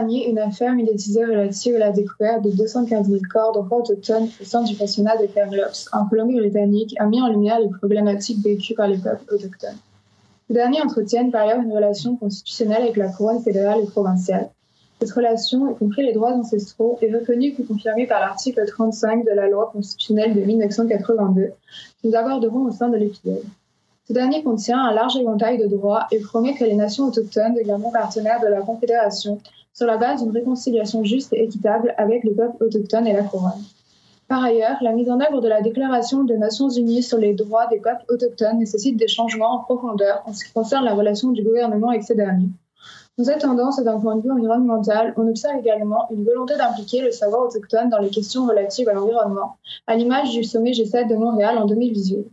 Une affaire médiatisée relative à la découverte de 215 000 corps d'enfants autochtones au centre du pensionnat de Kamloops, en Colombie-Britannique, a mis en lumière les problématiques vécues par les peuples autochtones. Ces derniers entretiennent par ailleurs une relation constitutionnelle avec la couronne fédérale et provinciale. Cette relation, y compris les droits ancestraux, est reconnue et confirmée par l'article 35 de la loi constitutionnelle de 1982, que nous aborderons au sein de l'épisode. Ce dernier contient un large éventail de droits et promet que les nations autochtones deviendront partenaires de la Confédération sur la base d'une réconciliation juste et équitable avec les peuples autochtones et la couronne. Par ailleurs, la mise en œuvre de la Déclaration des Nations Unies sur les droits des peuples autochtones nécessite des changements en profondeur en ce qui concerne la relation du gouvernement avec ces derniers. Dans cette tendance d'un point de vue environnemental, on observe également une volonté d'impliquer le savoir autochtone dans les questions relatives à l'environnement, à l'image du sommet G7 de Montréal en 2018.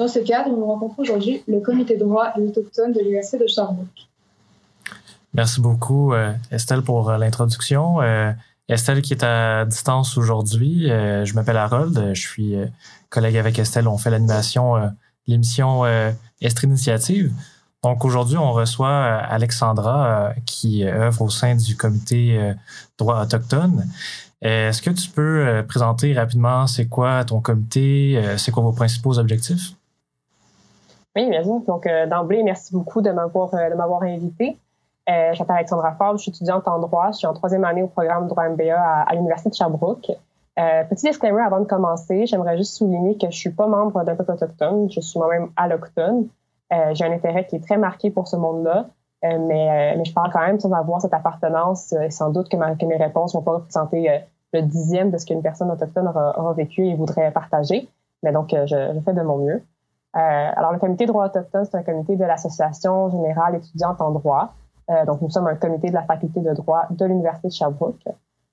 Dans ce cadre, nous rencontrons aujourd'hui le comité droit et autochtone de l'USC de Sherbrooke. Merci beaucoup, euh, Estelle, pour euh, l'introduction. Euh, Estelle qui est à distance aujourd'hui. je m'appelle Harold. Je suis collègue avec Estelle. On fait l'animation l'émission Estre Initiative. Donc aujourd'hui, on reçoit Alexandra qui œuvre au sein du comité droit autochtone. Est-ce que tu peux présenter rapidement c'est quoi ton comité, c'est quoi vos principaux objectifs? Oui, bien sûr. Donc, euh, d'emblée, merci beaucoup de m'avoir euh, de m'avoir invité. Euh, je m'appelle Alexandra Favre, je suis étudiante en droit. Je suis en troisième année au programme droit MBA à, l'Université de Sherbrooke. Euh, petit disclaimer avant de commencer, j'aimerais juste souligner que je suis pas membre d'un peuple autochtone, je suis moi-même allochtone. Euh, j'ai un intérêt qui est très marqué pour ce monde-là, mais, je parle quand même sans avoir cette appartenance et sans doute que, mes réponses vont pas représenter le dixième de ce qu'une personne autochtone aura, vécu et voudrait partager. Mais donc, je fais de mon mieux. Euh, alors, le comité droit autochtone, c'est un comité de l'Association générale étudiante en droit. Euh, donc, nous sommes un comité de la faculté de droit de l'Université de Sherbrooke.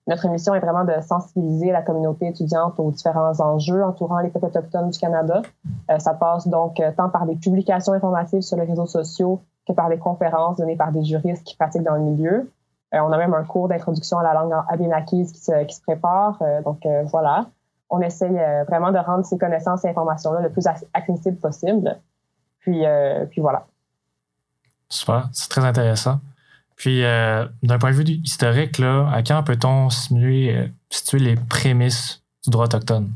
Notre mission est vraiment de sensibiliser la communauté étudiante aux différents enjeux entourant les peuples autochtones du Canada. Euh, ça passe donc tant par des publications informatives sur les réseaux sociaux que par des conférences données par des juristes qui pratiquent dans le milieu. on a même un cours d'introduction à la langue abénakise qui se, qui se prépare. donc voilà on essaye euh, vraiment de rendre ces connaissances et informations-là le plus accessible possible. Puis, euh, puis voilà. Super, c'est très intéressant. Puis, euh, d'un point de vue historique, là, à quand peut-on situer, situer les prémices du droit autochtone?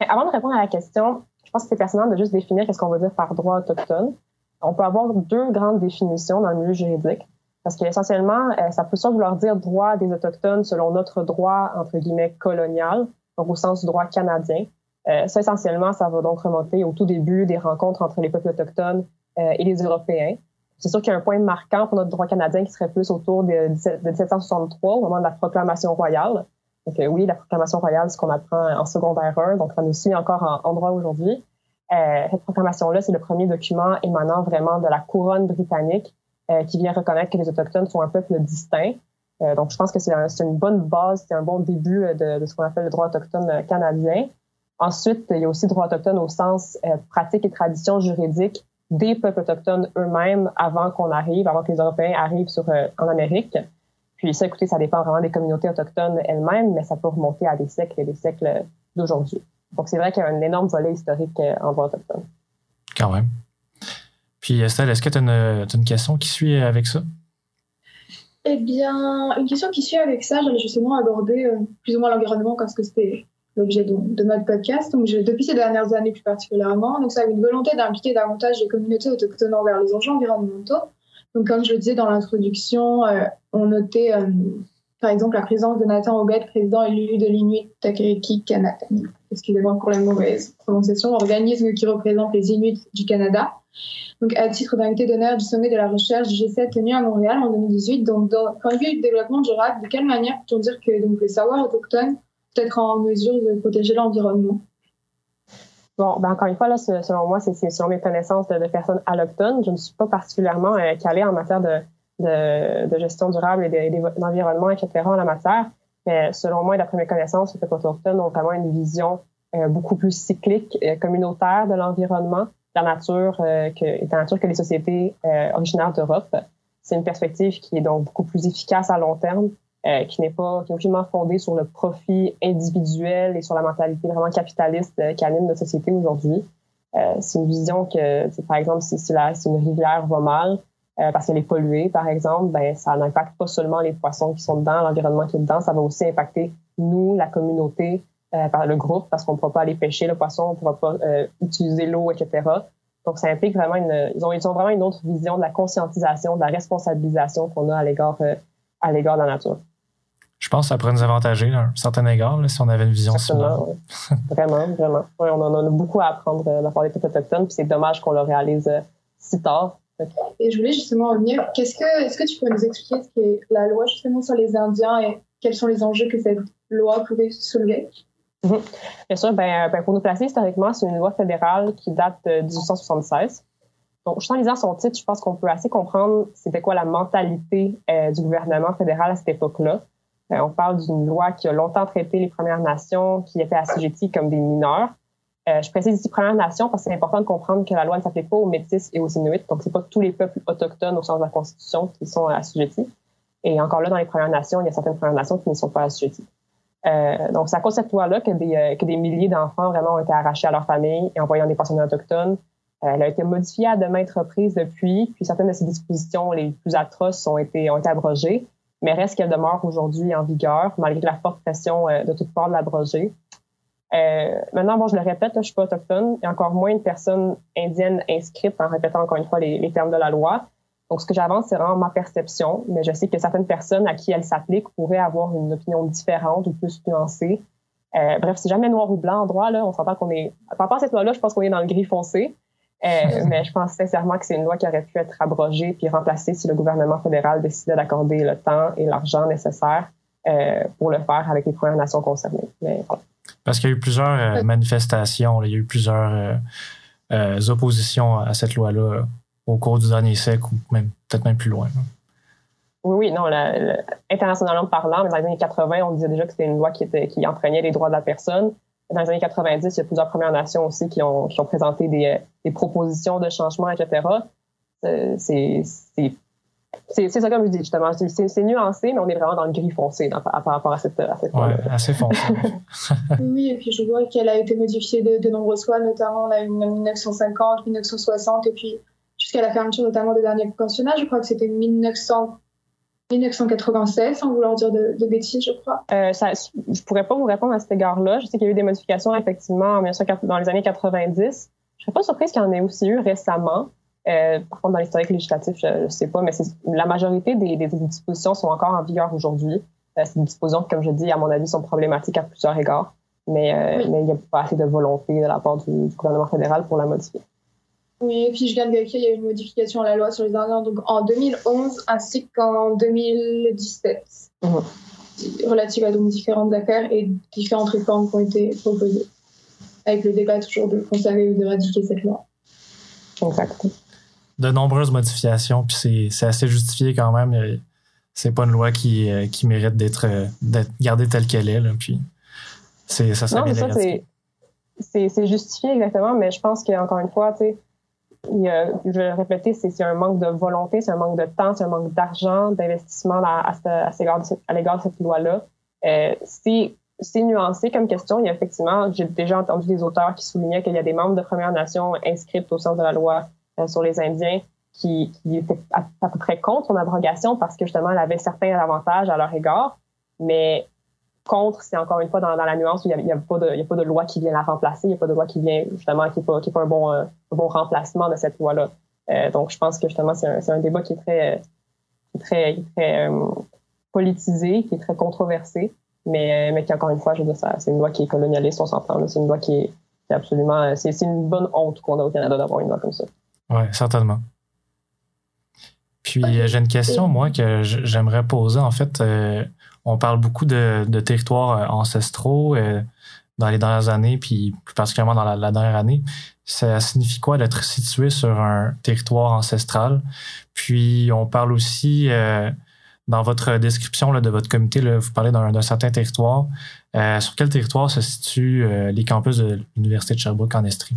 Avant de répondre à la question, je pense que c'est pertinent de juste définir qu'est-ce qu'on veut dire par droit autochtone. On peut avoir deux grandes définitions dans le milieu juridique. Parce qu'essentiellement, euh, ça peut soit vouloir dire droit des Autochtones selon notre droit, entre guillemets, colonial, donc au sens du droit canadien. Euh, ça, essentiellement, ça va donc remonter au tout début des rencontres entre les peuples autochtones euh, et les Européens. C'est sûr qu'il y a un point marquant pour notre droit canadien qui serait plus autour de, 1763, au moment de la proclamation royale. Donc oui, la proclamation royale, c'est ce qu'on apprend en secondaire 1, donc ça nous suit encore en, droit aujourd'hui. cette proclamation-là, c'est le premier document émanant vraiment de la couronne britannique qui vient reconnaître que les Autochtones sont un peuple distinct. Euh, donc, je pense que c'est une bonne base, c'est un bon début euh, de, ce qu'on appelle le droit autochtone canadien. Ensuite, il y a aussi le droit autochtone au sens pratique et tradition juridique des peuples autochtones eux-mêmes avant qu'on arrive, avant que les Européens arrivent en Amérique. Puis ça, écoutez, ça dépend vraiment des communautés autochtones elles-mêmes, mais ça peut remonter à des siècles et des siècles d'aujourd'hui. Donc c'est vrai qu'il y a un énorme volet historique en droit autochtone. Quand même. Puis Estelle, est-ce que tu as, une question qui suit avec ça? Eh bien, une question qui suit avec ça, j'allais justement aborder euh, plus ou moins l'environnement parce que c'était l'objet de, notre podcast. Donc, depuis ces dernières années plus particulièrement, donc ça a une volonté d'impliquer davantage les communautés autochtones envers les enjeux environnementaux. Donc, comme je le disais dans l'introduction, euh, on notait, euh, par exemple la présence de Nathan Obed, président élu de l'Inuit Takariki Canada. Excusez-moi pour la mauvaise prononciation, organisme qui représente les Inuits du Canada. Donc, à titre d'invité d'honneur du sommet de la recherche du G7 tenu à Montréal en 2018. Donc, d'un point de vue du développement durable, de quelle manière peut-on dire que donc, les savoirs autochtones peuvent être en mesure de protéger l'environnement? Bon, ben encore une fois, là, selon moi, c'est selon mes connaissances de, personnes allochtones. Je ne suis pas particulièrement euh, calée en matière de, de, de, gestion durable et d'environnement, etc. en la matière. Mais selon moi, d'après mes connaissances, les autochtones ont vraiment une vision euh, beaucoup plus cyclique et communautaire de l'environnement, de la nature, euh, que, de la que les sociétés euh, originaires d'Europe. C'est une perspective qui est donc beaucoup plus efficace à long terme, euh, qui n'est pas qui est aucunement fondée sur le profit individuel et sur la mentalité vraiment capitaliste euh, qui anime notre société aujourd'hui. Euh, c'est une vision que, par exemple, si, si, la, si une rivière va mal, euh, parce qu'elle est polluée, par exemple, ben, ça n'impacte pas seulement les poissons qui sont dedans, l'environnement qui est dedans, ça va aussi impacter nous, la communauté, euh, par le groupe, parce qu'on ne pourra pas aller pêcher le poisson, on ne pourra pas euh, utiliser l'eau, etc. Donc, ça implique vraiment une, ils ont, ils ont vraiment une autre vision de la conscientisation, de la responsabilisation qu'on a à l'égard, à l'égard de la nature je pense que ça pourrait nous avantager à un certain égard si on avait une vision similaire. Vraiment, vraiment. on en a beaucoup à apprendre de la part des peuples autochtones, puis c'est dommage qu'on le réalise si tard. Et je voulais justement revenir, est-ce que tu peux nous expliquer ce qu'est la loi justement sur les Indiens et quels sont les enjeux que cette loi pouvait soulever? Mm-hmm. Bien sûr, ben, ben, pour nous placer historiquement, c'est une loi fédérale qui date de 1876. Donc, juste en lisant son titre, je pense qu'on peut assez comprendre c'était quoi la mentalité euh, du gouvernement fédéral à cette époque-là. Euh, on parle d'une loi qui a longtemps traité les Premières Nations qui étaient assujetties comme des mineurs. Euh, je précise ici Premières Nations parce que c'est important de comprendre que la loi ne s'applique pas aux Métis et aux Inuits. Donc, c'est pas tous les peuples autochtones au sens de la Constitution qui sont assujettis. Et encore là, dans les Premières Nations, il y a certaines Premières Nations qui ne sont pas assujetties. Euh, donc, c'est à cause de cette loi-là que des, euh, que des milliers d'enfants vraiment ont été arrachés à leur famille et envoyés dans des pensionnats autochtones. elle a été modifiée à de maintes reprises depuis, puis certaines de ces dispositions les plus atroces ont été, ont été abrogées mais reste qu'elle demeure aujourd'hui en vigueur, malgré la forte pression de toute part de l'abroger. Euh, maintenant, bon, je le répète, je suis pas autochtone, et encore moins une personne indienne inscrite en répétant encore une fois les, termes de la loi. Donc, ce que j'avance, c'est vraiment ma perception, mais je sais que certaines personnes à qui elle s'applique pourraient avoir une opinion différente ou plus nuancée. Euh, bref, c'est jamais noir ou blanc en droit, là. On s'entend qu'on est, par rapport à cette loi-là, je pense qu'on est dans le gris foncé. Euh, mais je pense sincèrement que c'est une loi qui aurait pu être abrogée puis remplacée si le gouvernement fédéral décidait d'accorder le temps et l'argent nécessaires euh, pour le faire avec les Premières Nations concernées. Mais, Parce qu'il y a eu plusieurs euh, manifestations, il y a eu plusieurs oppositions à cette loi-là au cours du dernier siècle ou même peut-être même plus loin. Oui, oui, non, internationalement parlant, dans les années 80, on disait déjà que c'était une loi qui, était, qui enfreignait les droits de la personne dans les années 90, il y a plusieurs Premières Nations aussi qui ont, qui ont présenté des, des propositions de changement, etc. Euh, c'est c'est ça comme je dis justement. C'est nuancé, mais on est vraiment dans le gris foncé par, rapport à cette, à cette ouais, assez foncé. oui, et puis je vois qu'elle a été modifiée de, de nombreuses fois, notamment en 1950, 1960, et puis jusqu'à la fermeture notamment des derniers pensionnats. Je crois que c'était 1900. 1996, sans vouloir dire de, de bêtises, je crois. Euh, ça, je pourrais pas vous répondre à cet égard-là. Je sais qu'il y a eu des modifications effectivement dans les années 90. Je serais pas surprise qu'il y en ait aussi eu récemment. Euh, par contre, dans l'historique législatif, je, ne sais pas, mais la majorité des, des, dispositions sont encore en vigueur aujourd'hui. Euh, des dispositions comme je dis, à mon avis, sont problématiques à plusieurs égards. Mais, euh, mais il n'y a pas assez de volonté de la part du, du gouvernement fédéral pour la modifier. Oui, et puis je viens de vérifier, il y a eu une modification à la loi sur les Indiens donc en 2011 ainsi qu'en 2017, mmh. relative à donc différentes affaires et différentes réformes qui ont été proposées, avec le débat toujours de conserver ou d'éradiquer cette loi. Exact. De nombreuses modifications, puis c'est assez justifié quand même. C'est pas une loi qui, euh, qui mérite d'être gardée telle qu'elle est. Là, puis ça, ça non, mais ça, c'est justifié exactement, mais je pense qu'encore une fois, tu sais, je vais le répéter, c'est un manque de volonté, c'est un manque de temps, c'est un manque d'argent, d'investissement à, à, à l'égard de cette loi-là. Euh, c'est nuancé comme question. Il y a effectivement, j'ai déjà entendu des auteurs qui soulignaient qu'il y a des membres de Premières Nations inscrits au sein de la loi euh, sur les Indiens qui, qui étaient à, peu près contre son abrogation parce que justement, elle avait certains avantages à leur égard. Mais contre, c'est encore une fois dans, la nuance où il n'y a, a, a pas de loi qui vient la remplacer, il n'y a pas de loi qui vient justement, qui n'est pas, qui est pas un, bon, euh, bon remplacement de cette loi-là. Euh, donc, je pense que justement, c'est un, un, débat qui est très, très, très, euh, politisée, qui est très controversée, mais, mais qui, encore une fois, je veux dire, c'est une loi qui est colonialiste, on s'entend. C'est une loi qui est, qui est absolument. C'est une bonne honte qu'on a au Canada d'avoir une loi comme ça. Oui, certainement. Puis j'ai une question, moi, que j'aimerais poser. En fait, euh, on parle beaucoup de, de territoires euh, ancestraux euh, dans les dernières années, puis plus particulièrement dans la, dernière année. Ça signifie quoi d'être situé sur un territoire ancestral? Puis on parle aussi, dans votre description là, de votre comité, là, vous parlez d'un certain territoire. sur quel territoire se situent les campus de l'Université de Sherbrooke en Estrie?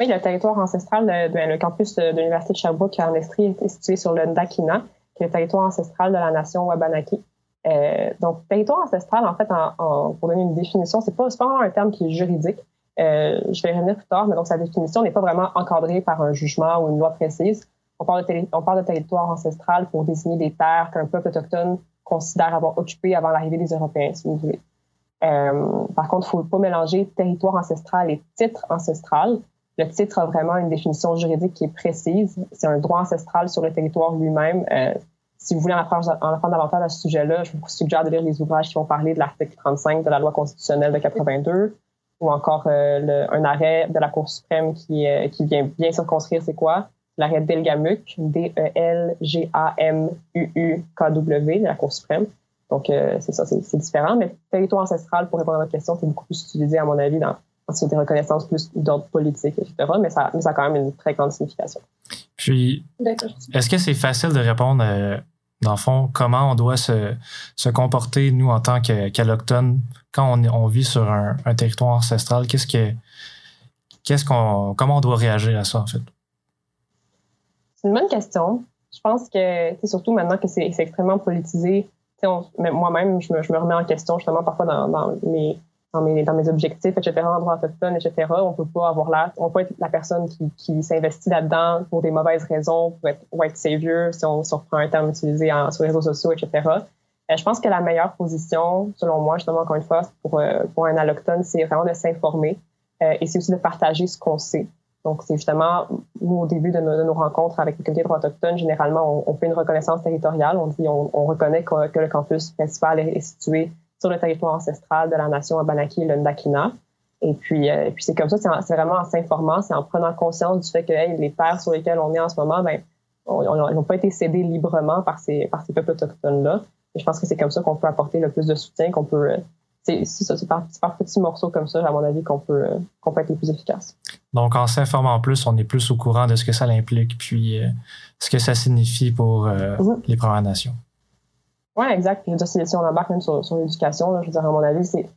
Oui, le territoire ancestral, le campus de, l'Université de Sherbrooke en Estrie est situé sur le Ndakina, qui est le territoire ancestral de la nation Wabanaki. Euh, donc, territoire ancestral, en fait, pour donner une définition, c'est pas, pas vraiment un terme qui est juridique. Euh, je vais revenir plus tard, mais donc sa définition n'est pas vraiment encadrée par un jugement ou une loi précise. On parle de, on parle de territoire ancestral pour désigner des terres qu'un peuple autochtone considère avoir occupées avant l'arrivée des Européens, si vous voulez. Euh, par contre, il ne faut pas mélanger territoire ancestral et titre ancestral. Le titre a vraiment une définition juridique qui est précise. C'est un droit ancestral sur le territoire lui-même. Euh, si vous voulez en apprendre, davantage à ce sujet-là, je vous suggère de lire les ouvrages qui vont parler de l'article 35 de la loi constitutionnelle de 82 ou encore euh, un arrêt de la Cour suprême qui, euh, vient bien circonscrire c'est quoi? L'arrêt Delgamuc, D-E-L-G-A-M-U-U-K-W de la Cour suprême. Donc, c'est ça, c'est différent. Mais territoire ancestral, pour répondre à votre question, c'est beaucoup plus utilisé, à mon avis, dans, c'est des reconnaissances plus d'ordre politique, etc. Mais ça, mais ça a quand même une très grande signification. Puis, est-ce que c'est facile de répondre, euh, dans le fond, comment on doit se, se comporter, nous, en tant qu'allochtones, quand on, on, vit sur un, un territoire ancestral? Qu'est-ce que, qu'est-ce qu'on, comment on doit réagir à ça, en fait? C'est une bonne question. Je pense que, surtout maintenant que c'est extrêmement politisé, moi-même, je me, je me remets en question justement parfois dans, dans mes dans mes, dans mes objectifs, etc., en droit autochtone, etc., on peut pas avoir là, on peut être la personne qui, qui s'investit là-dedans pour des mauvaises raisons, pour être white savior, si on, si reprend un terme utilisé sur les réseaux sociaux, etc. Euh, je pense que la meilleure position, selon moi, justement, encore une fois, pour, euh, pour un allochtone, c'est vraiment de s'informer euh, et c'est aussi de partager ce qu'on sait. Donc, c'est justement, nous, au début de nos, rencontres avec le comité de droit autochtone, généralement, on, fait une reconnaissance territoriale. On dit, on, on reconnaît que, le campus principal est situé sur le territoire ancestral de la nation Abenaki et Lundakina. Et puis, euh, puis c'est comme ça, c'est vraiment en s'informant, c'est en prenant conscience du fait que les terres sur lesquelles on est en ce moment, ben, n'ont pas été cédés librement par ces, par ces peuples autochtones-là. Et je pense que c'est comme ça qu'on peut apporter le plus de soutien, qu'on peut. Euh, c'est par, par, petits morceaux comme ça, à mon avis, qu'on peut, euh, qu'on peut être le plus efficace. Donc, en s'informant plus, on est plus au courant de ce que ça implique, puis ce que ça signifie pour mm-hmm. les Premières Nations. Oui, exact. Puis, je veux dire, si, on embarque même sur, sur l'éducation, je veux dire, à mon avis, c'est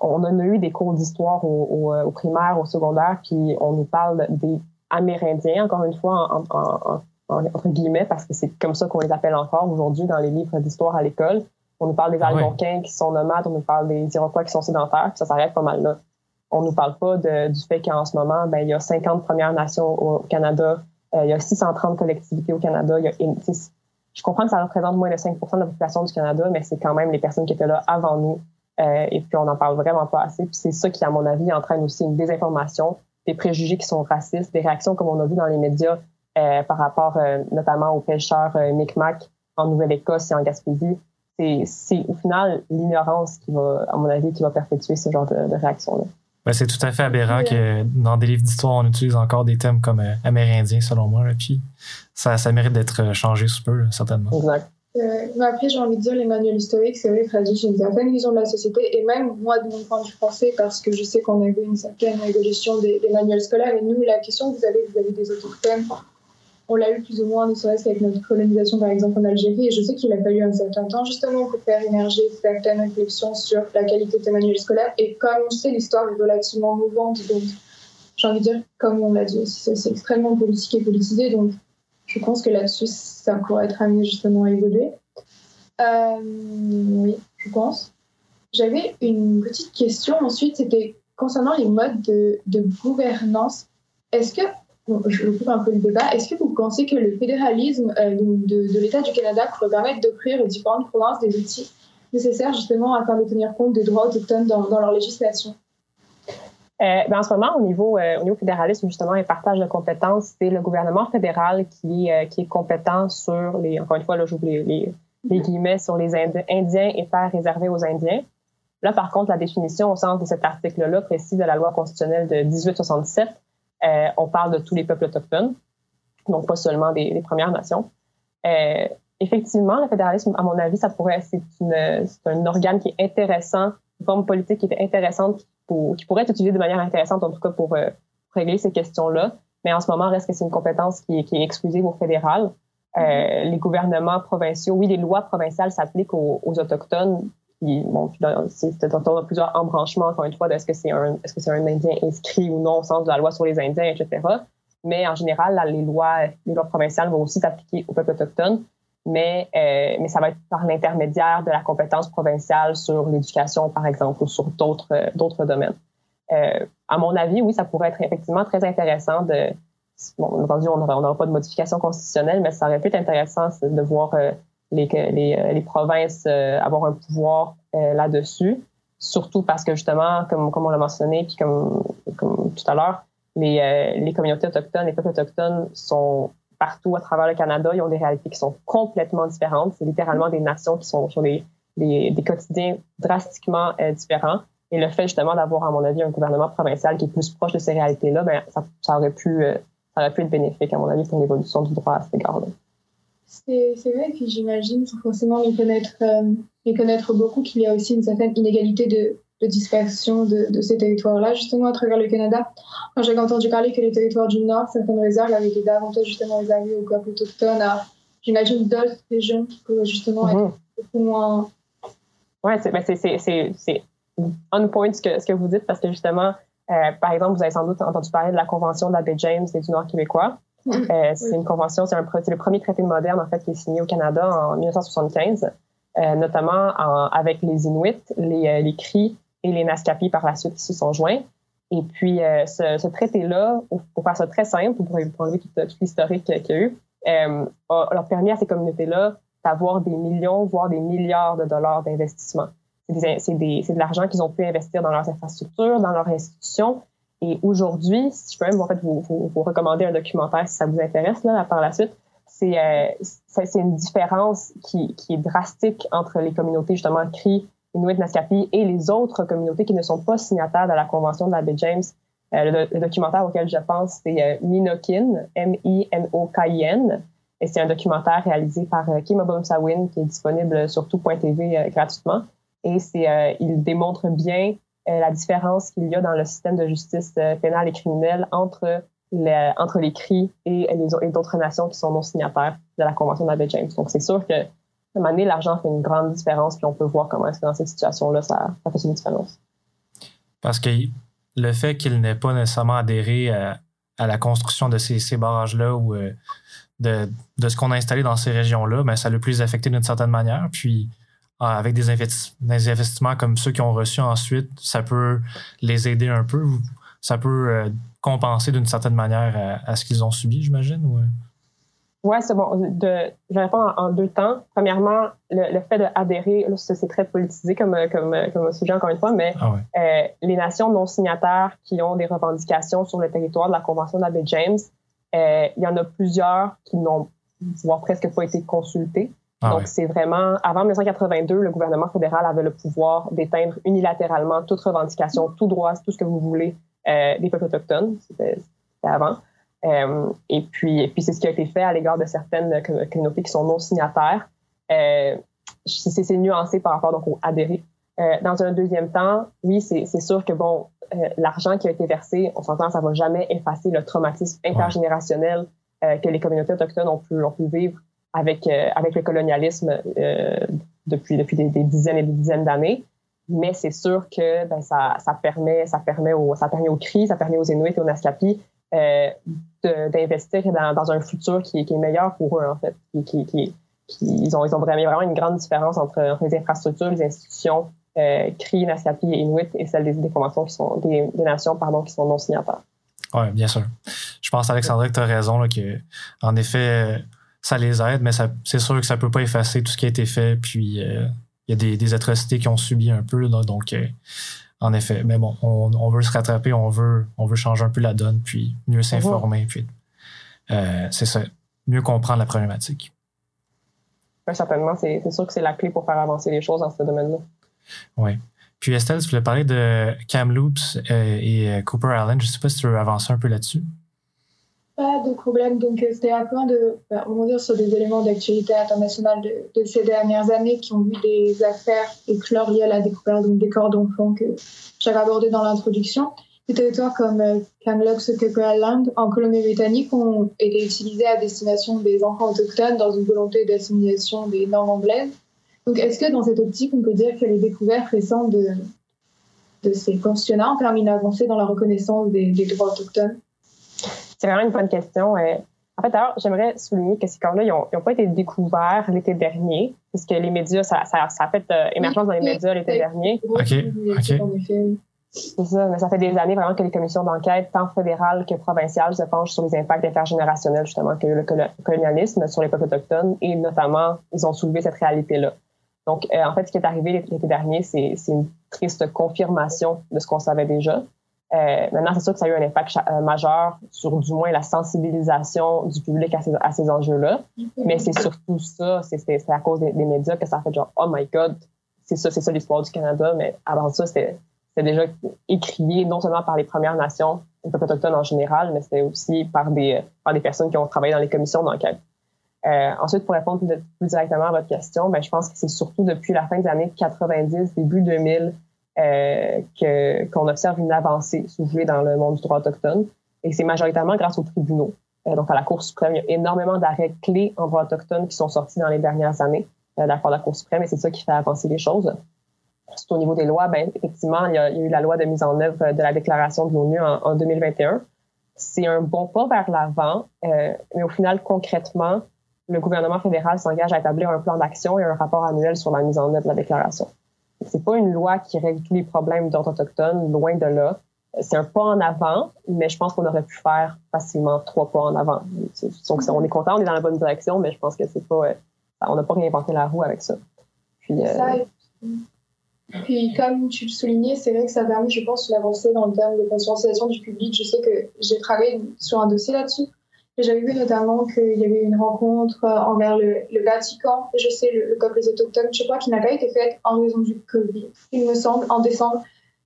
on a eu des cours d'histoire au, au, au, primaire, au secondaire, puis on nous parle des Amérindiens, encore une fois, en, en, en, entre guillemets, parce que c'est comme ça qu'on les appelle encore aujourd'hui dans les livres d'histoire à l'école. On nous parle des Algonquins qui sont nomades, on nous parle des Iroquois qui sont sédentaires, puis ça s'arrête pas mal là. On nous parle pas de, du fait qu'en ce moment, ben, il y a 50 Premières Nations au Canada, euh, il y a 630 collectivités au Canada, il y a je comprends que ça représente moins de 5% de la population du Canada, mais c'est quand même les personnes qui étaient là avant nous. Euh, et puis, on n'en parle vraiment pas assez. Puis, c'est ça qui, à mon avis, entraîne aussi une désinformation, des préjugés qui sont racistes, des réactions comme on a vu dans les médias euh, par rapport euh, notamment aux pêcheurs euh, Micmac en Nouvelle-Écosse et en Gaspésie. C'est au final l'ignorance qui va, à mon avis, qui va perpétuer ce genre de, de réaction-là. Ben, c'est tout à fait aberrant que dans des livres d'histoire, on utilise encore des thèmes comme euh, amérindiens, selon moi. Puis, ça, ça mérite d'être euh, changé sous peu, certainement. Exact. Euh, mais après, j'ai envie de dire, les manuels historiques, c'est vrai, traduisent une certaine vision de la société. Et même moi, de mon point de vue français, parce que je sais qu'on a eu une certaine évolution des, des, manuels scolaires. Et nous, la question que vous avez, vous avez des autochtones on l'a eu plus ou moins, ne serait-ce qu'avec notre colonisation, par exemple, en Algérie. Et je sais qu'il a fallu un certain temps, justement, pour faire émerger certaines réflexions sur la qualité des manuels scolaires. Et comme on sait, l'histoire est relativement mouvante. Donc, j'ai envie de dire, comme on l'a dit aussi, c'est extrêmement politique et politisé. Donc, je pense que là-dessus, ça pourrait être amené justement à évoluer. Euh, oui, je pense. J'avais une petite question ensuite, c'était concernant les modes de, de gouvernance. Est-ce que je coupe un peu le débat. Est-ce que vous pensez que le fédéralisme euh, de, de l'État du Canada pourrait permettre d'offrir aux différentes provinces des outils nécessaires justement afin de tenir compte des droits autochtones dans, dans leur législation? Euh, ben en ce moment, au niveau, euh, au niveau fédéralisme, justement, et partage de compétences, c'est le gouvernement fédéral qui, euh, qui est compétent sur les, encore une fois, là, j'ouvre les, les, les guillemets, sur les Indiens et terres réservées aux Indiens. Là, par contre, la définition au sens de cet article-là précis de la loi constitutionnelle de 1867, euh, on parle de tous les peuples autochtones, donc pas seulement des, Premières Nations. Euh, effectivement, le fédéralisme, à mon avis, ça pourrait, c'est un organe qui est intéressant, une forme politique qui est intéressante, pour, qui pourrait être utilisée de manière intéressante, en tout cas pour, euh, régler ces questions-là. Mais en ce moment, reste que c'est une compétence qui, qui est exclusive au fédéral. Euh, les gouvernements provinciaux, oui, les lois provinciales s'appliquent aux, Autochtones. Bon, c'est plusieurs embranchements, encore une fois, de est-ce que c'est un, est-ce que un Indien inscrit ou non au sens de la loi sur les Indiens, etc. Mais en général, les lois, les lois provinciales vont aussi s'appliquer aux peuples autochtones. Mais, euh, mais ça va être par l'intermédiaire de la compétence provinciale sur l'éducation, par exemple, ou sur d'autres, d'autres domaines. Euh, à mon avis, oui, ça pourrait être effectivement très intéressant de, bon, on n'aura pas de modification constitutionnelle, mais ça aurait pu être intéressant de voir euh, les, les, euh, les, provinces euh, avoir un pouvoir là-dessus, surtout parce que justement, comme, comme on l'a mentionné, puis comme, comme tout à l'heure, les, les communautés autochtones, les peuples autochtones sont partout à travers le Canada, ils ont des réalités qui sont complètement différentes. C'est littéralement des nations qui sont sur des, des, des quotidiens drastiquement différents. Et le fait justement d'avoir, à mon avis, un gouvernement provincial qui est plus proche de ces réalités-là, ben, ça, ça aurait pu ça aurait pu être bénéfique, à mon avis, pour l'évolution du droit à cet égard-là. C'est vrai, puis j'imagine, sans forcément les connaître, euh, connaître beaucoup, qu'il y a aussi une certaine inégalité de, de dispersion de, de ces territoires-là, justement, à travers le Canada. Quand j'ai entendu parler que les territoires du Nord, certaines réserves avaient été davantage justement réservées aux peuples autochtones, à, j'imagine, d'autres régions qui pourraient justement être mhm. beaucoup moins... Oui, ben, c'est on point ce que, ce que vous dites, parce que justement, euh, par exemple, vous avez sans doute entendu parler de la Convention de la baie James et du Nord québécois. Euh, c'est une convention, c'est le premier traité moderne en fait qui est signé au Canada en 1975, euh, notamment avec les Inuits, les, les Cris et les Naskapi par la suite qui se sont joints. Et puis ce, traité-là, pour faire ça très simple, pour enlever tout, tout l'historique qu'il y a eu, a leur permis à ces communautés-là d'avoir des millions, voire des milliards de dollars d'investissement c'est de l'argent qu'ils ont pu investir dans leurs infrastructures, dans leurs institutions. Et aujourd'hui, si je peux même en fait, vous, vous, recommander un documentaire si ça vous intéresse là, par la suite, c'est euh, une différence qui, qui, est drastique entre les communautés justement CRI, Inuit, Naskapi et les autres communautés qui ne sont pas signataires de la Convention de la baie James. Euh, le, documentaire auquel je pense, c'est euh, Minokin, M-I-N-O-K-I-N. Et c'est un documentaire réalisé par euh, Kim Obum-Sawin qui est disponible sur tout.tv euh, gratuitement. Et c'est, euh, il démontre bien la différence qu'il y a dans le système de justice euh, pénale et criminelle entre les, entre les CRI et les d'autres nations qui sont non signataires de la Convention baie James. Donc, c'est sûr que, à un moment l'argent fait une grande différence, puis on peut voir comment est-ce que dans cette situation-là, ça, ça fait une différence. Parce que le fait qu'il n'ait pas nécessairement adhéré à, la construction de ces, ces barrages-là ou de, de, ce qu'on a installé dans ces régions-là, ben, ça l'a plus affecté d'une certaine manière. Puis, avec des, investissements comme ceux qui ont reçus ensuite, ça peut les aider un peu. Ça peut euh, compenser d'une certaine manière à, ce qu'ils ont subi, j'imagine. Ou... Oui, c'est bon. De, je vais répondre en, deux temps. Premièrement, le, fait d'adhérer, c'est très politisé comme, comme, comme sujet, encore une fois, mais ah euh, les nations non signataires qui ont des revendications sur le territoire de la Convention de la baie James, euh, il y en a plusieurs qui n'ont voire presque pas été consultés. Ah Donc, c'est vraiment, avant 1982, le gouvernement fédéral avait le pouvoir d'éteindre unilatéralement toute revendication, tout droit, tout ce que vous voulez euh, des peuples autochtones. C'était avant. Euh, et puis, et puis c'est ce qui a été fait à l'égard de certaines communautés qui sont non signataires. Euh, c'est nuancé par rapport donc au adhérer. Euh, dans un deuxième temps, oui, c'est sûr que bon, euh, l'argent qui a été versé, on s'entend, ça va jamais effacer le traumatisme intergénérationnel euh, que les communautés autochtones ont pu, ont pu vivre avec, euh, avec le colonialisme euh, depuis, des, dizaines et des dizaines d'années. Mais c'est sûr que ben, ça, permet, ça, permet aux, ça permet aux Inuits et aux Naskapi euh, d'investir dans, un futur qui, est meilleur pour eux, en fait. Qui, ils, ont, vraiment une grande différence entre, les infrastructures, les institutions euh, CRI, Naskapi et Inuit et celles des, conventions qui sont, des, nations pardon, qui sont non signataires. Oui, bien sûr. Je pense, Alexandre, que tu as raison, là, que, en effet, ça les aide, mais c'est sûr que ça peut pas effacer tout ce qui a été fait. Puis euh, il y a des, des, atrocités qui ont subi un peu. donc, euh, en effet. Mais bon, on, veut se rattraper, on veut, on veut changer un peu la donne, puis mieux s'informer. Puis euh, c'est ça, mieux comprendre la problématique. certainement, c'est sûr que c'est la clé pour faire avancer les choses dans ce domaine-là. Oui. Puis Estelle, tu voulais parler de Kamloops et Cooper Island. Je ne sais pas si tu veux avancer un peu là-dessus. Pas de problème. Donc, c'était un point de bah, rebondir sur des éléments d'actualité internationale de, ces dernières années qui ont vu des affaires éclore liées à la découverte des corps d'enfants que j'avais abordé dans l'introduction. Des territoires comme euh, Kamloops Island en Colombie-Britannique ont été utilisés à destination des enfants autochtones dans une volonté d'assimilation des normes anglaises. Donc, est-ce que dans cette optique, on peut dire que les découvertes récentes de, de ces pensionnats ont permis d'avancer dans la reconnaissance des, droits autochtones? C'est vraiment une bonne question. Euh, en fait, alors, j'aimerais souligner que ces corps-là, ils n'ont pas été découverts l'été dernier, puisque les médias, ça, ça, a fait euh, émergence dans les médias l'été dernier. OK. OK. C'est ça, mais ça fait des années vraiment que les commissions d'enquête, tant fédérales que provinciales, se penchent sur les impacts intergénérationnels, justement, que le colonialisme sur les peuples autochtones, et notamment, ils ont soulevé cette réalité-là. Donc, euh, en fait, ce qui est arrivé l'été dernier, c'est une triste confirmation de ce qu'on savait déjà. Euh, maintenant, c'est sûr que ça a eu un impact euh, majeur sur du moins la sensibilisation du public à ces, à ces enjeux-là. Mais c'est surtout ça, c'est à cause des, médias que ça a fait genre, oh my God, c'est ça, c'est ça l'histoire du Canada. Mais avant ça, c'était déjà écrié non seulement par les Premières Nations, les peuples autochtones en général, mais c'était aussi par des, par des personnes qui ont travaillé dans les commissions d'enquête. Euh, ensuite, pour répondre plus, directement à votre question, ben, je pense que c'est surtout depuis la fin des années 90, début 2000, euh, que, qu'on observe une avancée soulevée dans le monde du droit autochtone. Et c'est majoritairement grâce aux tribunaux. Euh, donc, à la Cour suprême, il y a énormément d'arrêts clés en droit autochtone qui sont sortis dans les dernières années euh, de la Cour de la Cour suprême et c'est ça qui fait avancer les choses. Ensuite, au niveau des lois, ben, effectivement, il y, a, il y, a, eu la loi de mise en œuvre de la déclaration de l'ONU en, en 2021. C'est un bon pas vers l'avant, euh, mais au final, concrètement, le gouvernement fédéral s'engage à établir un plan d'action et un rapport annuel sur la mise en œuvre de la déclaration. C'est pas une loi qui règle tous les problèmes d'ordre autochtone, loin de là. C'est un pas en avant, mais je pense qu'on aurait pu faire facilement trois pas en avant. Donc, on est content, on est dans la bonne direction, mais je pense que c'est pas, euh, on n'a pas réinventé la roue avec ça. Puis, euh, comme tu le soulignais, c'est vrai que ça a permis, je pense, une avancée dans le terme de conscientisation du public. Je sais que j'ai travaillé sur un dossier là-dessus j'avais vu notamment qu'il y avait une rencontre euh, envers le, Vatican, je sais, le, le des autochtones, je crois, qui n'a pas été faite en raison du Covid, il me semble, en décembre.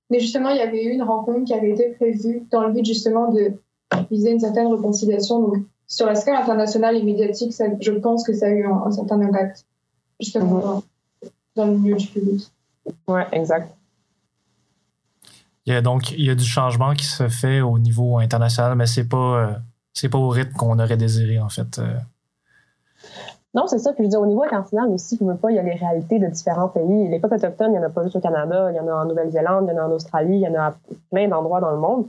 Mais justement, il y avait eu une rencontre qui avait été prévue dans le but justement de viser une certaine réconciliation. Donc, sur la scale internationale et médiatique, je pense que ça a eu un, certain impact, justement, dans, le milieu du public. Oui, exact. Il y a donc il y a du changement qui se fait au niveau international, mais c'est pas euh, c'est pas au rythme qu'on aurait désiré, en fait. Euh. Non, c'est ça. Puis je dis, au niveau international aussi, ne veux pas, il y a les réalités de différents pays. Les peuples autochtones, il n'y en a pas juste au Canada, il y en a en Nouvelle-Zélande, il y en a en Australie, il y en a plein d'endroits dans le monde.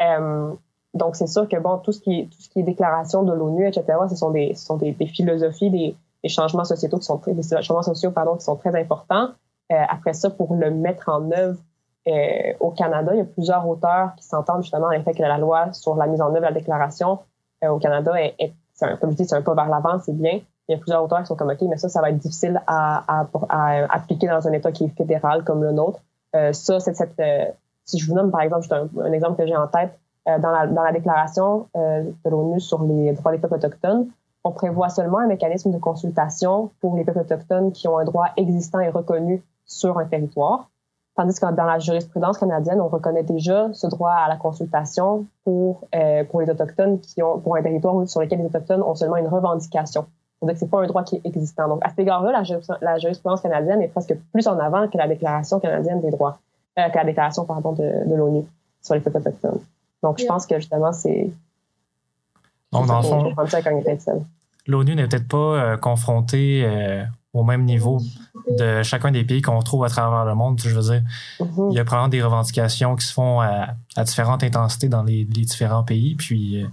Euh, donc, c'est sûr que, bon, tout ce qui est, tout déclaration de l'ONU, etc., ce sont des, ce sont des, philosophies, des, changements sociétaux qui sont très, des changements sociaux, pardon, qui sont très importants. Euh, après ça, pour le mettre en œuvre, euh, au Canada, il y a plusieurs auteurs qui s'entendent justement avec que la loi sur la mise en œuvre de la déclaration euh, au Canada est, c'est un, comme je dis, c'est un pas vers l'avant, c'est bien. Il y a plusieurs auteurs qui sont comme OK, mais ça, ça va être difficile à, à, à appliquer dans un État qui est fédéral comme le nôtre. Euh, ça, c'est cette, euh, si je vous donne par exemple juste un, exemple que j'ai en tête, dans, la, dans la déclaration de l'ONU sur les droits des peuples autochtones, on prévoit seulement un mécanisme de consultation pour les peuples autochtones qui ont un droit existant et reconnu sur un territoire. Tandis que dans la jurisprudence canadienne, on reconnaît déjà ce droit à la consultation pour, euh, pour les Autochtones qui ont, pour un territoire sur lequel les Autochtones ont seulement une revendication. Donc, c'est pas un droit qui est existant. Donc, à cet égard-là, la, jurisprudence canadienne est presque plus en avant que la Déclaration canadienne des droits, euh, que la Déclaration, pardon, de, de l'ONU sur les peuples autochtones. Donc, je pense que justement, c'est. Donc, dans le fond, l'ONU n'est peut-être pas euh, confrontée euh, au même niveau de chacun des pays qu'on trouve à travers le monde. Je veux dire, mhm. il y a probablement des revendications qui se font à, différentes intensités dans les, différents pays, puis euh,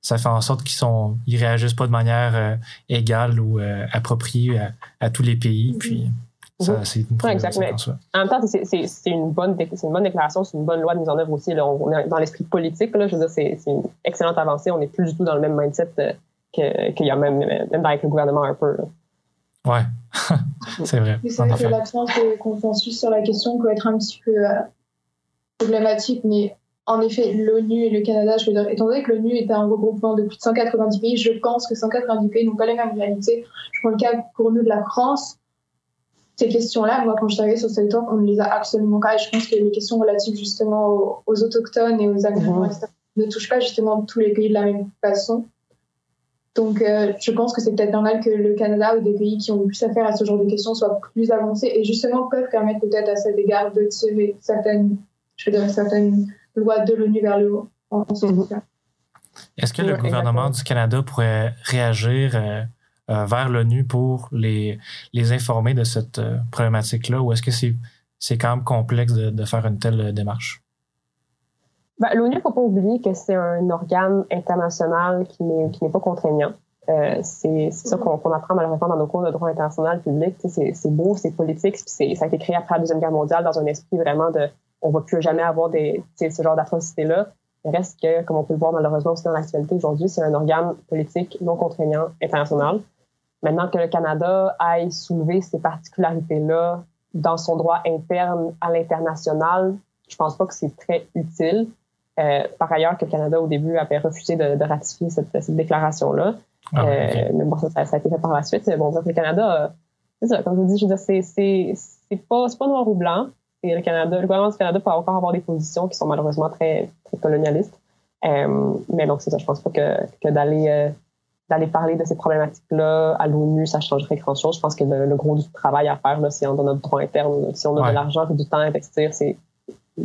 ça fait en sorte qu'ils sont, ils réagissent pas de manière euh, égale ou euh, appropriée à, tous les pays, mhm. puis ça, mhm. c'est une problématique en même temps, c'est une bonne, une bonne déclaration, c'est une bonne loi de mise en œuvre aussi. on est dans l'esprit politique, là, je veux dire, c'est une excellente avancée. On n'est plus du tout dans le même mindset qu'il y a même, même avec le gouvernement un peu. Là. Ouais, c'est vrai. C'est vrai que l'absence de consensus sur la question peut être un petit peu euh, problématique, mais en effet, l'ONU et le Canada, je veux dire, étant donné que l'ONU est un regroupement de plus de 190 pays, je pense que 190 pays n'ont pas les mêmes réalités. Je prends le cas pour nous de la France. Ces questions-là, moi, quand je suis arrivée sur ce territoire, on ne les a absolument pas. Et je pense que les questions relatives justement aux, autochtones et aux Amérindiens, mhm. ne touchent pas justement tous les pays de la même façon. Donc, euh, je pense que c'est peut-être normal que le Canada ou des pays qui ont plus à faire à ce genre de questions soient plus avancés et justement peuvent permettre peut-être à cet égard de tirer certaines, je veux dire, certaines lois de l'ONU vers le haut en, ce mhm. Est-ce que le gouvernement du Canada pourrait réagir euh, euh, vers l'ONU pour les, les informer de cette problématique-là ou est-ce que c'est, c'est quand même complexe de, de faire une telle démarche? Ben, L'ONU, il ne faut pas oublier que c'est un organe international qui n'est, pas contraignant. Euh, c'est, ça qu'on, qu'on apprend malheureusement dans nos cours de droit international public. C'est, beau, c'est politique, ça a été créé après la Deuxième Guerre mondiale dans un esprit vraiment de on va plus jamais avoir des, ce genre d'atrocités-là. Il reste que, comme on peut le voir malheureusement aussi dans l'actualité aujourd'hui, c'est un organe politique non contraignant international. Maintenant que le Canada aille soulever ces particularités-là dans son droit interne à l'international, je pense pas que c'est très utile. Euh, par ailleurs, que le Canada, au début, avait refusé de, de ratifier cette, cette déclaration-là. Ah, euh, mais bon, ça, ça, a été fait par la suite. Bon, donc le Canada, c'est ça, comme je vous dis, je veux dire, c'est, c'est, c'est pas, c'est pas noir ou blanc. Et le Canada, le gouvernement du Canada peut encore avoir des positions qui sont malheureusement très, très colonialistes. Euh, mais donc, c'est ça, je pense pas que, que d'aller, euh, d'aller parler de ces problématiques-là à l'ONU, ça changerait grand-chose. Je pense que le, gros du travail à faire, là, c'est dans notre droit interne. Si on a de l'argent et du temps à investir, c'est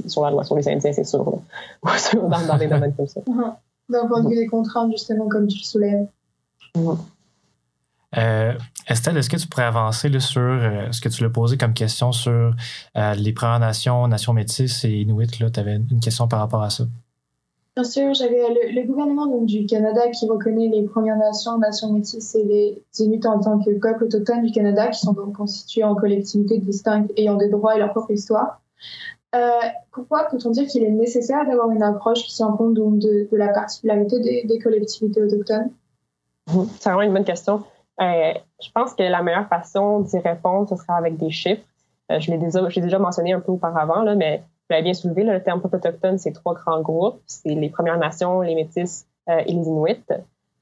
sur la loi sur les Indiens, c'est sûr. dans, dans, des domaines comme ça. D'un point de vue des contraintes, justement, comme tu le soulèves. Euh, Estelle, est-ce que tu pourrais avancer là, sur euh, ce que tu l'as posé comme question sur euh, les Premières Nations, Nations métisses et Inuits? Tu avais une question par rapport à ça. Bien sûr, j'avais le, gouvernement donc, du Canada qui reconnaît les Premières Nations, Nations métisses et les Inuits en tant que peuple autochtone du Canada, qui sont donc constitués en collectivités distinctes ayant des droits et leur propre histoire. Euh, pourquoi peut-on dire qu'il est nécessaire d'avoir une approche qui tient compte de, de, la particularité des, collectivités autochtones? Mhm. C'est vraiment une bonne question. Euh, je pense que la meilleure façon d'y répondre, ce sera avec des chiffres. Euh, je l'ai déjà, mentionné un peu auparavant, là, mais vous l'avez bien soulevé, le terme peuple autochtone, c'est trois grands groupes. C'est les Premières Nations, les Métis et les Inuits.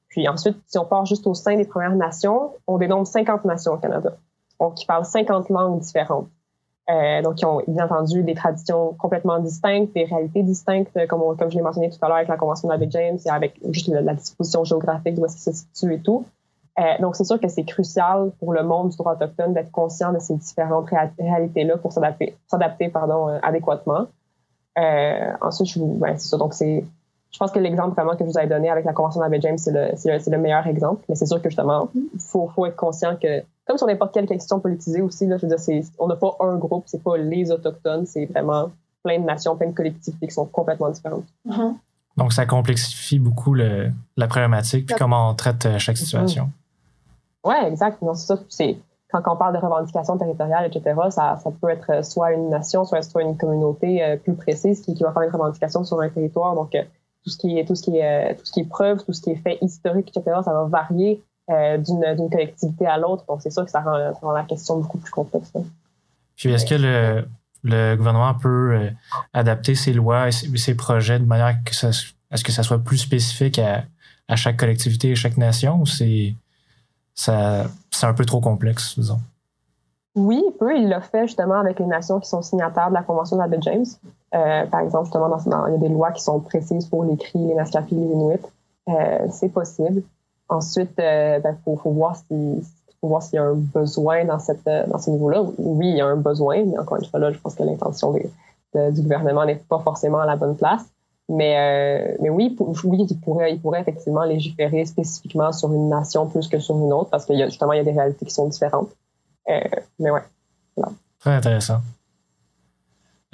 Puis ensuite, si on part juste au sein des Premières Nations, on dénombre 50 nations au Canada. Donc, qui parlent 50 langues différentes. Euh, donc, ils ont bien entendu des traditions complètement distinctes, des réalités distinctes, comme, comme je l'ai mentionné tout à l'heure avec la Convention de la James et avec juste la, disposition géographique d'où est-ce qu'ils se situe et tout. Euh, donc, c'est sûr que c'est crucial pour le monde du droit autochtone d'être conscient de ces différentes réalités-là pour s'adapter, s'adapter pardon, euh, adéquatement. Ensuite, je, ben, c'est ça. Donc, c'est, je pense que l'exemple vraiment que je vous avais donné avec la Convention de la James, c'est le, c'est le, le, meilleur exemple. Mais c'est sûr que justement, il faut, faut être conscient que comme sur n'importe quelle question politisée aussi, là, je veux dire, on n'a pas un groupe, c'est pas les autochtones, c'est vraiment plein de nations, plein de collectivités qui sont complètement différentes. Uh-huh. Donc, ça complexifie beaucoup le, la problématique, puis comment on traite euh, chaque situation. Oui, exact. c'est ça. C'est, quand on parle de revendications territoriales, etc., ça, ça peut être soit une nation, soit, soit une communauté euh, plus précise qui, qui, va faire une revendication sur un territoire. Donc, euh, tout ce qui est tout ce qui est tout ce qui est preuve, tout ce qui est fait historique, etc., ça va varier euh, d'une collectivité à l'autre. Donc, c'est sûr que ça rend, la question beaucoup plus complexe. Puis, est-ce que le, le, gouvernement peut euh, adapter ses lois et ses, projets de manière que ça, est-ce que ça soit plus spécifique à, à chaque collectivité et chaque nation ou c'est, ça, c'est un peu trop complexe, disons? Oui, il peut. Il l'a fait justement avec les nations qui sont signataires de la Convention de la baie James. Euh, par exemple, justement, dans, il y a des lois qui sont précises pour les Cris, les Naskapi, les Inuits. Euh, c'est possible. Ensuite, il euh, ben, faut, voir si s'il y a un besoin dans cette euh, dans ce niveau-là. Oui, il y a un besoin, mais encore une fois là, je pense que l'intention du gouvernement n'est pas forcément à la bonne place. Mais euh, mais oui, oui, il pourrait il pourrait effectivement légiférer spécifiquement sur une nation plus que sur une autre parce a justement il y a des réalités qui sont différentes. mais ouais. Très intéressant.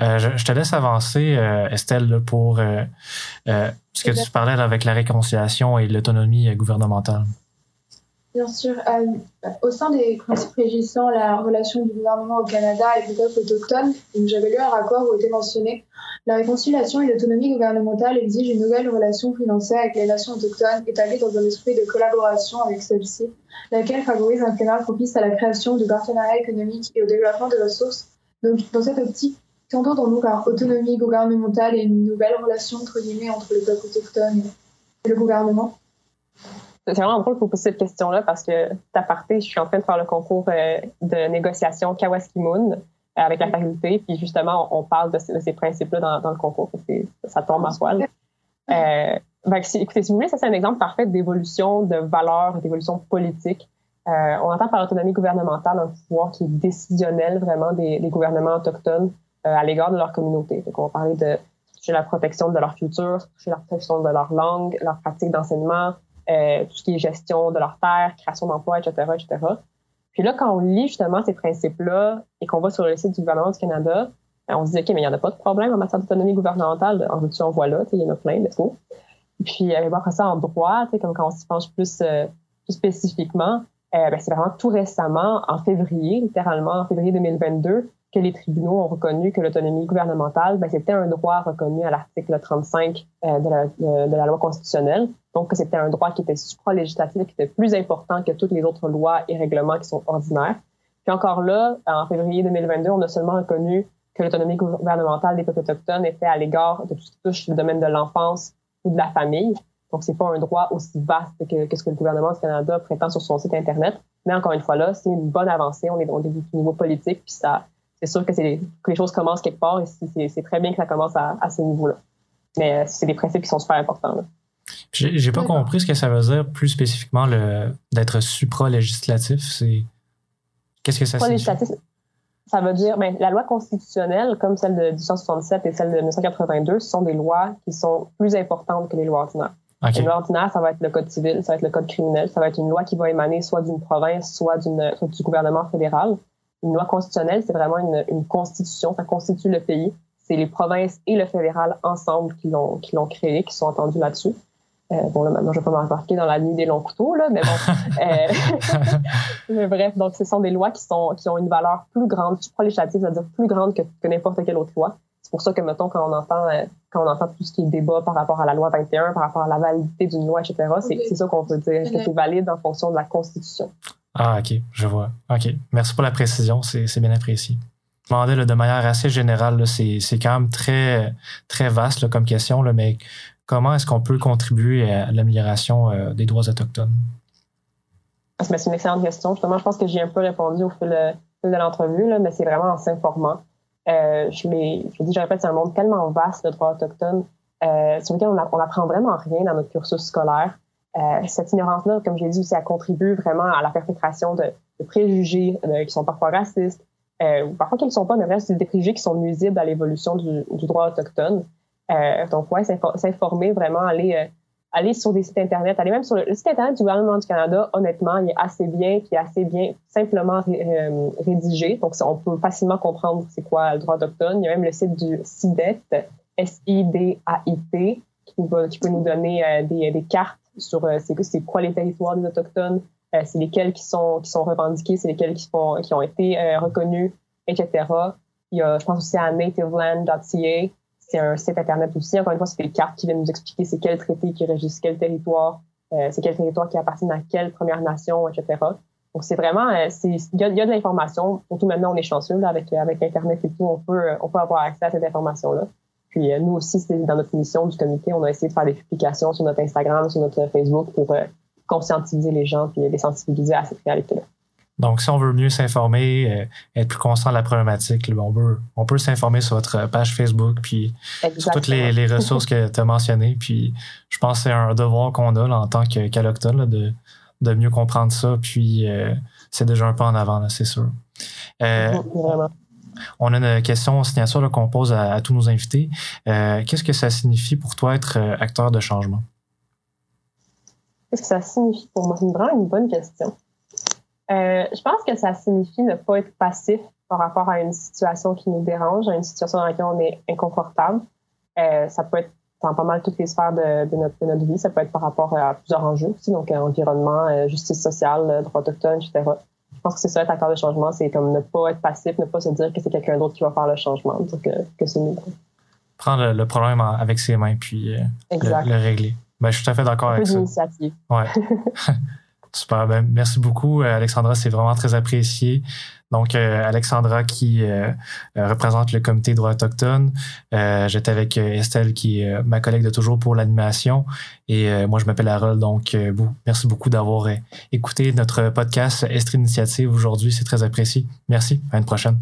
Euh, je, te laisse avancer, euh, Estelle, pour euh, ce que tu parlais avec la réconciliation et l'autonomie gouvernementale. Bien sûr. au sein des principes régissant la relation du gouvernement au Canada et du peuple autochtone, j'avais lu un rapport où était mentionné la réconciliation et l'autonomie gouvernementale exigent une nouvelle relation financière avec les nations autochtones établie dans un esprit de collaboration avec celles-ci, laquelle favorise un climat propice à la création de partenariats économiques et au développement de ressources. Donc, dans cette optique, Qu'entendons-nous donc par autonomie gouvernementale et une nouvelle relation entre guillemets entre le peuple autochtone et le gouvernement c'est vraiment drôle que vous posiez cette question-là parce que, d'aparté, je suis en train de faire le concours euh, de négociation Kawaski Moon euh, avec la faculté, puis justement, on parle de, ces principes-là dans, le concours. Ça tombe à poil. Euh, écoutez, si vous voulez, ça c'est un exemple parfait d'évolution de valeurs, d'évolution politique. Euh, on entend par l'autonomie gouvernementale un pouvoir qui est décisionnel vraiment des, gouvernements autochtones à l'égard de leur communauté. Donc, on va parler de la protection de leur culture, la protection de leur langue, leur pratique d'enseignement, euh, tout ce qui est gestion de leur terre, création d'emplois, etc., etc. Puis là, quand on lit justement ces principes-là et qu'on va sur le site du gouvernement du Canada, ben, on se dit, OK, mais il n'y en a pas de problème en matière d'autonomie gouvernementale. En veux-tu, on voit là, il y en a plein, mais tout. Puis, euh, après ça, en droit, comme quand on s'y penche plus, euh, plus spécifiquement, euh, ben, c'est vraiment tout récemment, en février, littéralement, en février 2022, que les tribunaux ont reconnu que l'autonomie gouvernementale, ben, c'était un droit reconnu à l'article 35 euh, de, la, de, la, loi constitutionnelle. Donc, que c'était un droit qui était supra-législatif, qui était plus important que toutes les autres lois et règlements qui sont ordinaires. Puis encore là, en février 2022, on a seulement reconnu que l'autonomie gouvernementale des peuples autochtones était à l'égard de tout ce qui touche le domaine de l'enfance ou de la famille. Donc, c'est pas un droit aussi vaste que, que, ce que le gouvernement du Canada prétend sur son site Internet. Mais encore une fois là, c'est une bonne avancée. On est, au niveau politique, puis ça, c'est sûr que, c'est que les choses commencent quelque part et c'est très bien que ça commence à, ce niveau-là. Mais euh, c'est des principes qui sont super importants. J'ai pas compris ce que ça veut dire plus spécifiquement d'être supra-législatif. C'est qu'est-ce que ça signifie? Ça veut dire, ben, la loi constitutionnelle, comme celle de 1867 et celle de 1982, ce sont des lois qui sont plus importantes que les lois ordinaires. Les lois ordinaires, ça va être le code civil, ça va être le code criminel, ça va être une loi qui va émaner soit d'une province, soit, soit du gouvernement fédéral une loi constitutionnelle, c'est vraiment une, une, constitution, ça constitue le pays. C'est les provinces et le fédéral ensemble qui l'ont qui l'ont créé, qui sont entendus là-dessus. Euh, bon, là, maintenant, je vais pas m'embarquer dans la nuit des longs couteaux, là, mais bon. euh, mais bref, donc, ce sont des lois qui sont qui ont une valeur plus grande, supralégislative, c'est-à-dire plus grande que, que n'importe quelle autre loi. C'est pour ça que, mettons, quand on entend euh, quand on entend tout ce qui est débat par rapport à la loi 21, par rapport à la validité d'une loi, etc., c'est c'est ça qu'on peut dire, que c'est valide en fonction de la Constitution? Ah, OK, je vois. OK. Merci pour la précision, c'est bien apprécié. Je demandais de manière assez générale, c'est quand même très, vaste comme question, mais comment est-ce qu'on peut contribuer à l'amélioration euh, des droits autochtones? Ah, c'est une excellente question. Justement, je pense que j'ai un peu répondu au fil, de l'entrevue, mais c'est vraiment en s'informant. Euh, je l'ai dit, je répète, c'est un monde tellement vaste, le droit autochtone, euh, sur lequel on, n'apprend vraiment rien dans notre cursus scolaire. Euh, cette ignorance-là, comme j'ai dit aussi, elle contribue vraiment à la perpétration de, de préjugés euh, qui sont parfois racistes, euh, ou parfois qui ne sont pas, mais bref, c'est des préjugés qui sont nuisibles à l'évolution du, du, droit autochtone. Euh, donc, ouais, s'informer vraiment, aller, euh, aller sur des sites Internet, aller même sur le, site Internet du gouvernement du Canada, honnêtement, il est assez bien, qui est assez bien simplement rédigé. Donc, on peut facilement comprendre c'est quoi le droit autochtone. Il y a même le site du SIDET, S-I-D-A-I-T, qui, qui peut nous donner des, des cartes sur euh, c'est quoi les territoires des autochtones, euh, c'est lesquels qui sont qui sont revendiqués, c'est lesquels qui font qui ont été euh, reconnus, etc. Il y a, je pense aussi à nativeland.ca, c'est un site internet aussi. Encore une fois, c'est des cartes qui viennent nous expliquer c'est quel traité qui régisse quel territoire, c'est quel territoire qui appartient à quelle Première Nation, etc. Donc c'est vraiment, il y y a, de l'information. Surtout maintenant, on est chanceux là, avec avec Internet et tout, on peut on peut avoir accès à cette information là. Puis euh, nous aussi, c'est dans notre mission du comité, on a essayé de faire des publications sur notre Instagram, sur notre Facebook pour euh, conscientiser les gens puis les sensibiliser à cette réalité-là. Donc, si on veut mieux s'informer, euh, être plus conscient de la problématique, on peut, on peut s'informer sur votre page Facebook, puis sur toutes les, ressources que tu as mentionnées. Puis, je pense que c'est un devoir qu'on a en tant qu'allochtone de, de mieux comprendre ça. Puis, c'est déjà un pas en avant, c'est sûr. Vraiment. On a une question signature qu'on pose à, tous nos invités. Euh, qu'est-ce que ça signifie pour toi être euh, acteur de changement? Qu'est-ce que ça signifie pour moi? C'est vraiment une bonne question. Euh, je pense que ça signifie ne pas être passif par rapport à une situation qui nous dérange, à une situation dans laquelle on est inconfortable. ça peut être dans pas mal toutes les sphères de, notre, vie. Ça peut être par rapport à plusieurs enjeux aussi, donc environnement, justice sociale, droits autochtones, etc. Je pense que c'est ça, être acteur de changement, c'est comme ne pas être passif, ne pas se dire que c'est quelqu'un d'autre qui va faire le changement, dire que, que c'est nous. Prendre le, problème avec ses mains puis euh, le, régler. Ben, je suis tout à fait d'accord avec ça. Ouais. Super. Ben, merci beaucoup, Alexandra. C'est vraiment très apprécié. Donc, Alexandra qui représente le comité droit autochtone. J'étais avec Estelle qui est ma collègue de toujours pour l'animation. Et moi, je m'appelle Harold. Donc, merci beaucoup d'avoir écouté notre podcast Estre Initiative aujourd'hui. C'est très apprécié. Merci. À une prochaine.